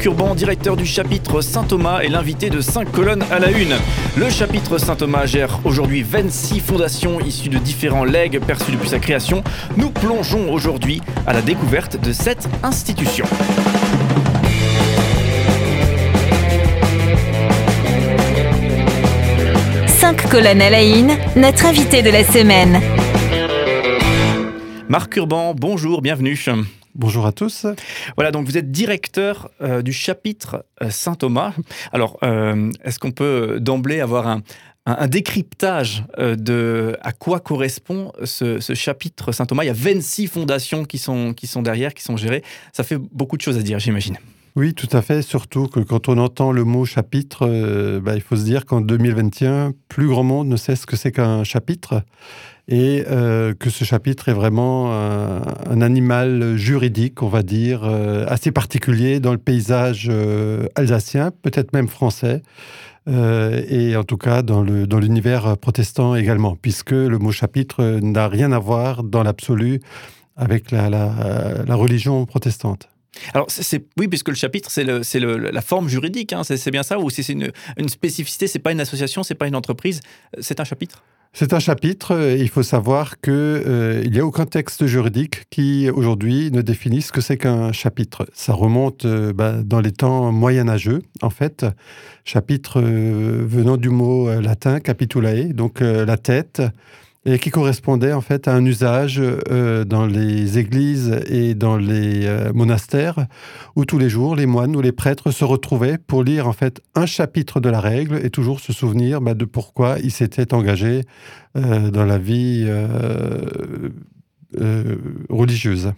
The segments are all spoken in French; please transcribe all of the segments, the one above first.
Marc Urban, directeur du chapitre Saint-Thomas, est l'invité de 5 colonnes à la une. Le chapitre Saint-Thomas gère aujourd'hui 26 fondations issues de différents legs perçus depuis sa création. Nous plongeons aujourd'hui à la découverte de cette institution. Cinq colonnes à la une, notre invité de la semaine. Marc Urban, bonjour, bienvenue. Bonjour à tous. Voilà, donc vous êtes directeur euh, du chapitre euh, Saint-Thomas. Alors, euh, est-ce qu'on peut d'emblée avoir un, un- un décryptage euh, de à quoi correspond ce, ce chapitre Saint-Thomas? Il y a 26 fondations qui sont, qui sont derrière, qui sont gérées. Ça fait beaucoup de choses à dire, j'imagine. Oui, tout à fait. Surtout que quand on entend le mot chapitre, euh, bah, il faut se dire qu'en 2021, plus grand monde ne sait ce que c'est qu'un chapitre et euh, que ce chapitre est vraiment un, animal juridique, on va dire, euh, assez particulier dans le paysage euh, alsacien, peut-être même français. et en tout cas dans l'univers protestant également, puisque le mot chapitre n'a rien à voir dans l'absolu avec la, religion protestante. Alors, oui, puisque le chapitre, c'est la forme juridique, hein, c'est bien ça, ou c'est c'est une, une spécificité, c'est pas une association, c'est pas une entreprise, c'est un chapitre? C'est un chapitre. Il faut savoir que euh, n'y a aucun texte juridique qui aujourd'hui ne définisse ce que c'est qu'un chapitre. Ça remonte euh, bah, dans les temps moyenâgeux, en fait. Chapitre euh, venant du mot latin capitulae, donc la tête, et qui correspondait en fait à un usage euh, dans les églises et dans les euh, monastères où tous les jours les moines ou les prêtres se retrouvaient pour lire en fait un chapitre de la règle et toujours se souvenir bah, de pourquoi ils s'étaient engagés euh, dans la vie religieuse.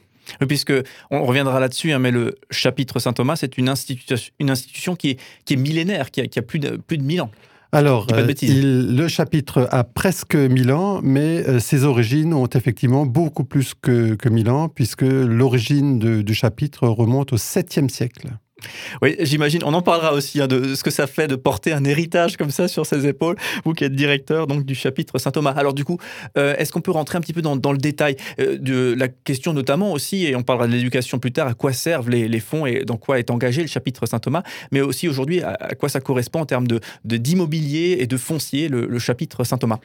Puisque on reviendra là-dessus, hein, mais le chapitre Saint-Thomas, c'est une, institution- qui est, millénaire, qui a, qui a plus, de, plus de 1000 ans. Alors, dis pas de euh, il- le chapitre a presque 1000 ans, mais euh, ses origines ont effectivement beaucoup plus que, que 1000 ans, puisque l'origine du chapitre remonte au 7e siècle. Oui, j'imagine, on en parlera aussi hein, de ce que ça fait de porter un héritage comme ça sur ses épaules, vous qui êtes directeur donc, du chapitre Saint-Thomas. Alors du coup, euh, est-ce qu'on peut rentrer un petit peu dans, le détail euh, de la question notamment aussi, et on parlera de l'éducation plus tard, à quoi servent les, fonds et dans quoi est engagé le chapitre Saint-Thomas, mais aussi aujourd'hui à, quoi ça correspond en termes de d'immobilier et de foncier, le, le chapitre Saint-Thomas?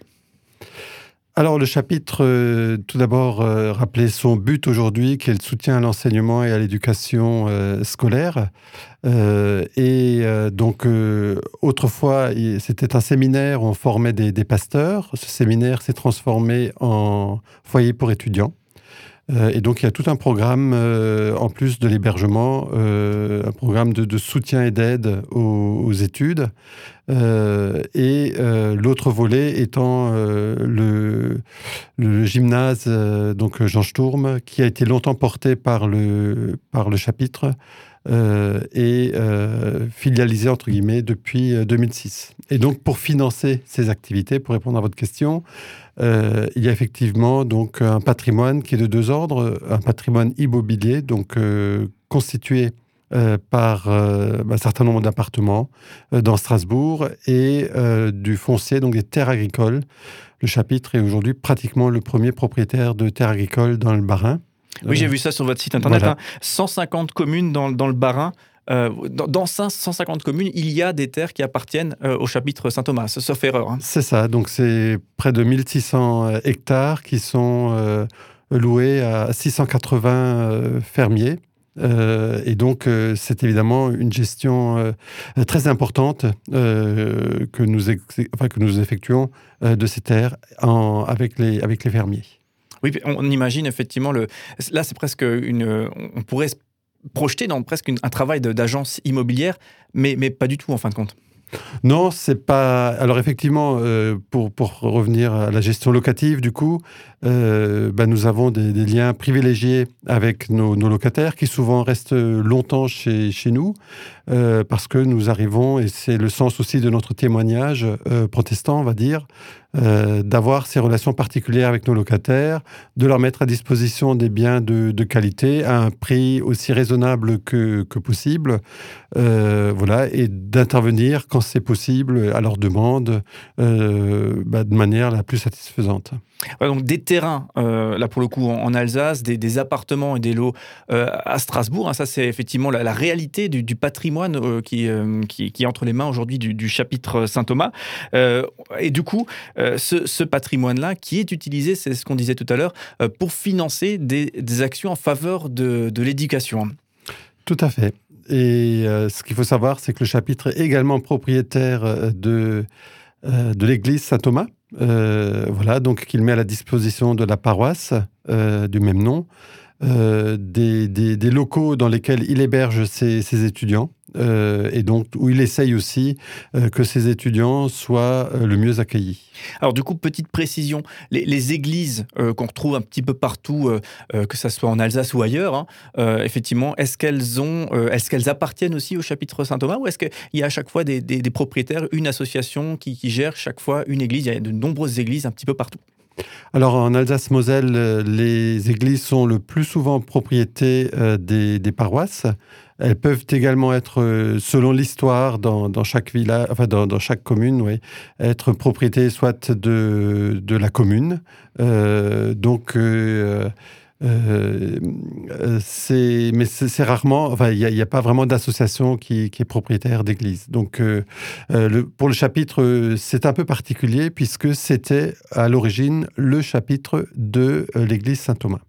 Alors, le chapitre, euh, tout d'abord, euh, rappeler son but aujourd'hui, qui est le soutien à l'enseignement et à l'éducation euh, scolaire. Euh, et donc, autrefois, c'était un séminaire où on formait des, pasteurs. Ce séminaire s'est transformé en foyer pour étudiants. Et donc, il y a tout un programme, en plus de l'hébergement, un programme de, soutien et d'aide aux études. Euh, et euh, l'autre volet étant euh, le, gymnase donc Jean Sturm, qui a été longtemps porté par le, par le chapitre et filialisé entre guillemets depuis euh, 2006. Et donc pour financer ces activités, pour répondre à votre question, il y a effectivement donc un patrimoine qui est de deux ordres, un patrimoine immobilier donc constitué euh, par euh, un certain nombre d'appartements euh, dans Strasbourg et du foncier, donc des terres agricoles. Le chapitre est aujourd'hui pratiquement le premier propriétaire de terres agricoles dans le Bas-Rhin. Oui, j'ai vu ça sur votre site internet. Voilà. hein. 150 communes dans, dans le Bas-Rhin. Euh, dans, dans 150 communes, il y a des terres qui appartiennent euh, au chapitre Saint-Thomas, sauf erreur. hein. C'est ça, donc c'est près de 1600 hectares qui sont euh, loués à 680 euh, fermiers. Euh, et donc, euh, c'est évidemment une gestion euh, très importante que, nous que nous effectuons de ces terres avec, les, avec les fermiers. Oui, on imagine effectivement le. Là, c'est presque une. On pourrait se projeter dans presque un travail d'agence immobilière, mais, mais pas du tout en fin de compte. Non, c'est pas. Alors effectivement, euh, pour, revenir à la gestion locative, du coup, euh, bah, nous avons des, liens privilégiés avec nos, locataires qui souvent restent longtemps chez, nous euh, parce que nous arrivons, et c'est le sens aussi de notre témoignage protestant, on va dire, euh, d'avoir ces relations particulières avec nos locataires, de leur mettre à disposition des biens de, qualité à un prix aussi raisonnable que, possible, euh, voilà, et d'intervenir quand c'est possible à leur demande euh, bah, de manière la plus satisfaisante. donc des terrains, là pour le coup en, Alsace, des, appartements et des lots à Strasbourg, hein, ça c'est effectivement la, réalité du, patrimoine qui, qui, est entre les mains aujourd'hui du, du, chapitre Saint-Thomas. et du coup, euh, ce, patrimoine-là qui est utilisé, c'est ce qu'on disait tout à l'heure, euh, pour financer des, actions en faveur de, l'éducation. Tout à fait. Et euh, ce qu'il faut savoir, c'est que le chapitre est également propriétaire de, de l'église Saint-Thomas, voilà, donc qu'il met à la disposition de la paroisse du même nom, des, des, locaux dans lesquels il héberge ses étudiants. Euh, et donc où il essaye aussi euh, que ses étudiants soient euh, le mieux accueillis. Alors du coup, petite précision, les, églises qu'on retrouve un petit peu partout, que ce soit en Alsace ou ailleurs, hein, effectivement, est-ce qu'elles ont, est-ce qu'elles appartiennent aussi au chapitre Saint-Thomas ou est-ce qu'il y a à chaque fois des, propriétaires, une association qui, gère chaque fois une église? Il y a de nombreuses églises un petit peu partout. Alors en Alsace-Moselle, les églises sont le plus souvent propriété des, des paroisses. Elles peuvent également être, euh, selon l'histoire, dans, chaque village, enfin dans, chaque commune, oui, être propriété soit de, la commune. Euh, donc, euh, c'est, mais c'est, rarement, enfin, il n'y a, pas vraiment d'association qui, est propriétaire d'église. Donc, pour le chapitre, c'est un peu particulier puisque c'était à l'origine le chapitre de l'église Saint-Thomas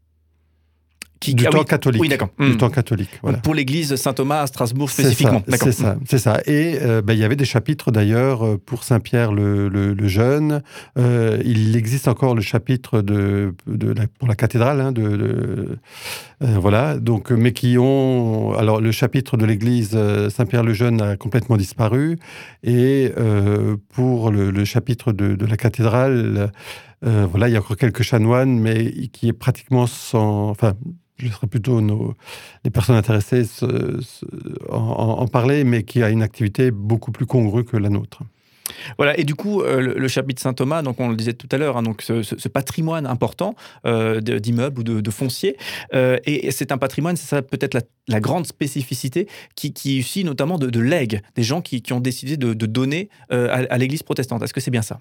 du, ah temps catholique, oui, d'accord. du hmm. temps catholique. Voilà. Pour l'église Saint-Thomas à Strasbourg spécifiquement. C'est ça, c'est ça. Et euh, ben, il y avait des chapitres d'ailleurs euh, pour Saint-Pierre le, le, Jeune. Euh, il existe encore le chapitre de, de la, pour la cathédrale, hein, de, voilà. Donc, mais qui ont alors le chapitre de l'église Saint-Pierre le Jeune a complètement disparu et pour le, chapitre de, de, la cathédrale. Voilà, il y a encore quelques chanoines, mais qui est pratiquement sans, enfin, je serais plutôt nos, les personnes intéressées en, parler, mais qui a une activité beaucoup plus congrue que la nôtre. Voilà, et du coup, euh, le, chapitre Saint-Thomas, donc on le disait tout à l'heure, hein, donc ce, patrimoine important euh, d'immeubles ou de, fonciers, euh, et, c'est un patrimoine, c'est ça peut-être la, grande spécificité, qui, qui est ici notamment de, de legs, des gens qui, ont décidé de, donner à l'Église protestante. Est-ce que c'est bien ça?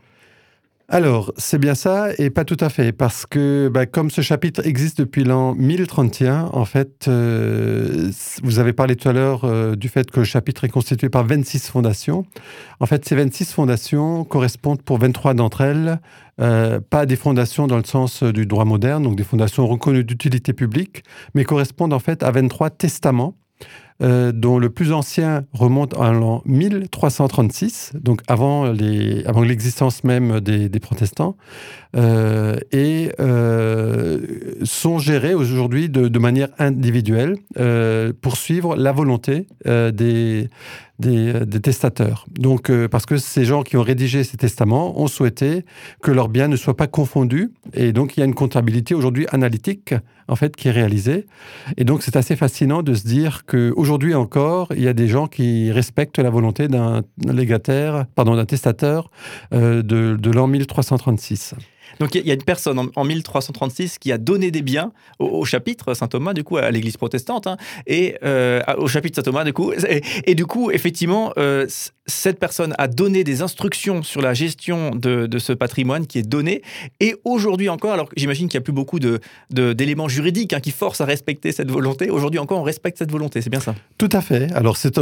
Alors, c'est bien ça, et pas tout à fait, parce que bah, comme ce chapitre existe depuis l'an 1031, en fait, euh, vous avez parlé tout à l'heure euh, du fait que le chapitre est constitué par 26 fondations. En fait, ces 26 fondations correspondent pour 23 d'entre elles, euh, pas des fondations dans le sens du droit moderne, donc des fondations reconnues d'utilité publique, mais correspondent en fait à 23 testaments euh, dont le plus ancien remonte à l'an 1336, donc avant, l'existence même des, protestants, euh, et euh, sont gérés aujourd'hui de, de, manière individuelle pour suivre la volonté des, des, des, testateurs. Donc, parce que ces gens qui ont rédigé ces testaments ont souhaité que leurs biens ne soient pas confondus, et donc il y a une comptabilité aujourd'hui analytique en fait qui est réalisée. Et donc c'est assez fascinant de se dire que aujourd'hui encore, il y a des gens qui respectent la volonté d'un légataire, pardon, d'un testateur euh, de, de l'an 1336. Donc il y, a une personne en, 1336 qui a donné des biens au, chapitre Saint-Thomas, du coup, à l'Église protestante, hein, et euh, au chapitre Saint-Thomas, du coup. Et, du coup, effectivement, euh, cette personne a donné des instructions sur la gestion de, ce patrimoine qui est donné. Et aujourd'hui encore, alors j'imagine qu'il n'y a plus beaucoup d'éléments de, d'éléments juridiques hein, qui forcent à respecter cette volonté. Aujourd'hui encore, on respecte cette volonté, c'est bien ça? Tout à fait. Alors c'est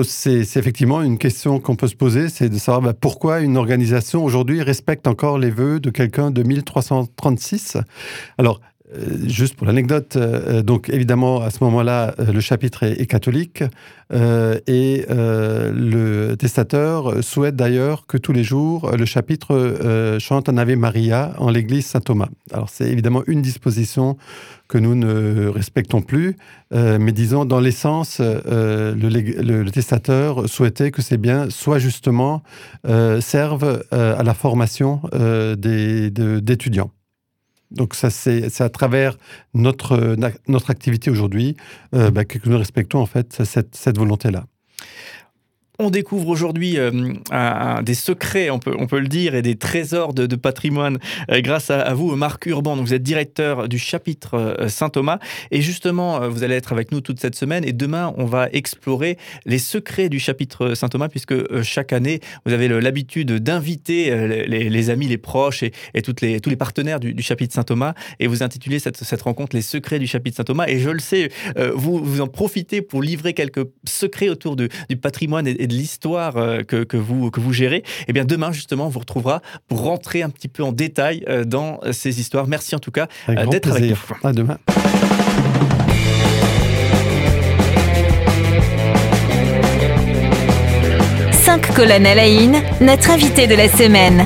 effectivement une question qu'on peut se poser, c'est de savoir bah, pourquoi une organisation aujourd'hui respecte encore les vœux de quelqu'un de 1300 336. Alors, juste pour l'anecdote, euh, donc évidemment à ce moment-là, euh, le chapitre est, catholique et le testateur souhaite d'ailleurs que tous les jours le chapitre chante un Ave Maria en l'église Saint-Thomas. Alors c'est évidemment une disposition que nous ne respectons plus, mais disons dans l'essence, le, testateur souhaitait que ces biens soient justement servent à la formation d'étudiants. Donc ça, c'est à travers notre, notre activité aujourd'hui euh, bah, que nous respectons en fait cette, cette volonté-là. On découvre aujourd'hui euh, des secrets, on peut, le dire, et des trésors de, patrimoine euh, grâce à, vous, Marc Urban. Donc, vous êtes directeur du chapitre euh, Saint-Thomas. Et justement, vous allez être avec nous toute cette semaine. Et demain, on va explorer les secrets du chapitre Saint-Thomas, puisque chaque année, vous avez l'habitude d'inviter les, amis, les proches et, tous les partenaires du, chapitre Saint-Thomas. Et vous intitulez cette, rencontre Les secrets du chapitre Saint-Thomas. Et je le sais, vous, vous en profitez pour livrer quelques secrets autour du patrimoine de l'histoire euh, que, vous, que vous gérez, eh bien demain justement, on vous retrouvera pour rentrer un petit peu en détail euh, dans ces histoires. Merci en tout cas euh, d'être avec nous. À demain. Cinq colonnes à la notre invité de la semaine.